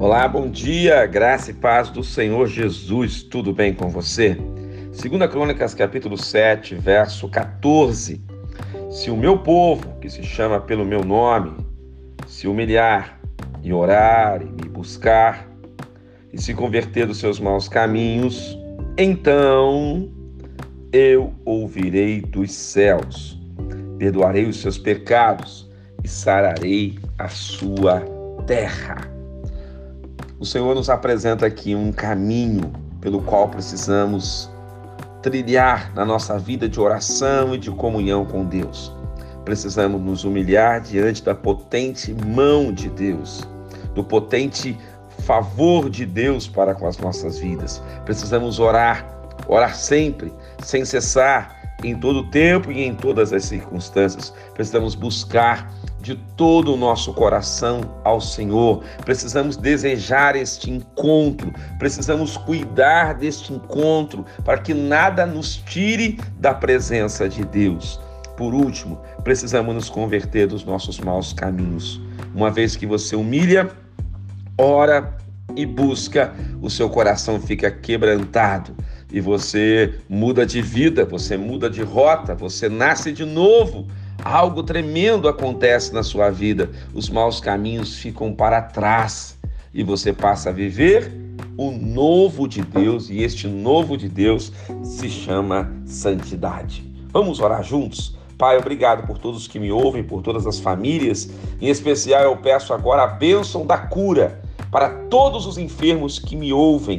Olá, bom dia, graça e paz do Senhor Jesus, tudo bem com você? 2 Crônicas, capítulo 7, verso 14. Se o meu povo, que se chama pelo meu nome, se humilhar e orar e me buscar e se converter dos seus maus caminhos, então eu ouvirei dos céus, perdoarei os seus pecados e sararei a sua terra. O Senhor nos apresenta aqui um caminho pelo qual precisamos trilhar na nossa vida de oração e de comunhão com Deus. Precisamos nos humilhar diante da potente mão de Deus, do potente favor de Deus para com as nossas vidas. Precisamos orar, orar sempre, sem cessar, em todo tempo e em todas as circunstâncias. Precisamos buscar de todo o nosso coração ao Senhor. Precisamos desejar este encontro, precisamos cuidar deste encontro para que nada nos tire da presença de Deus. Por último, precisamos nos converter dos nossos maus caminhos. Uma vez que você humilha, ora e busca, o seu coração fica quebrantado e você muda de vida, você muda de rota, você nasce de novo. Algo tremendo acontece na sua vida. Os maus caminhos ficam para trás e você passa a viver o novo de Deus, e este novo de Deus se chama santidade. Vamos orar juntos? Pai, obrigado por todos que me ouvem, por todas as famílias. Em especial, eu peço agora a bênção da cura para todos os enfermos que me ouvem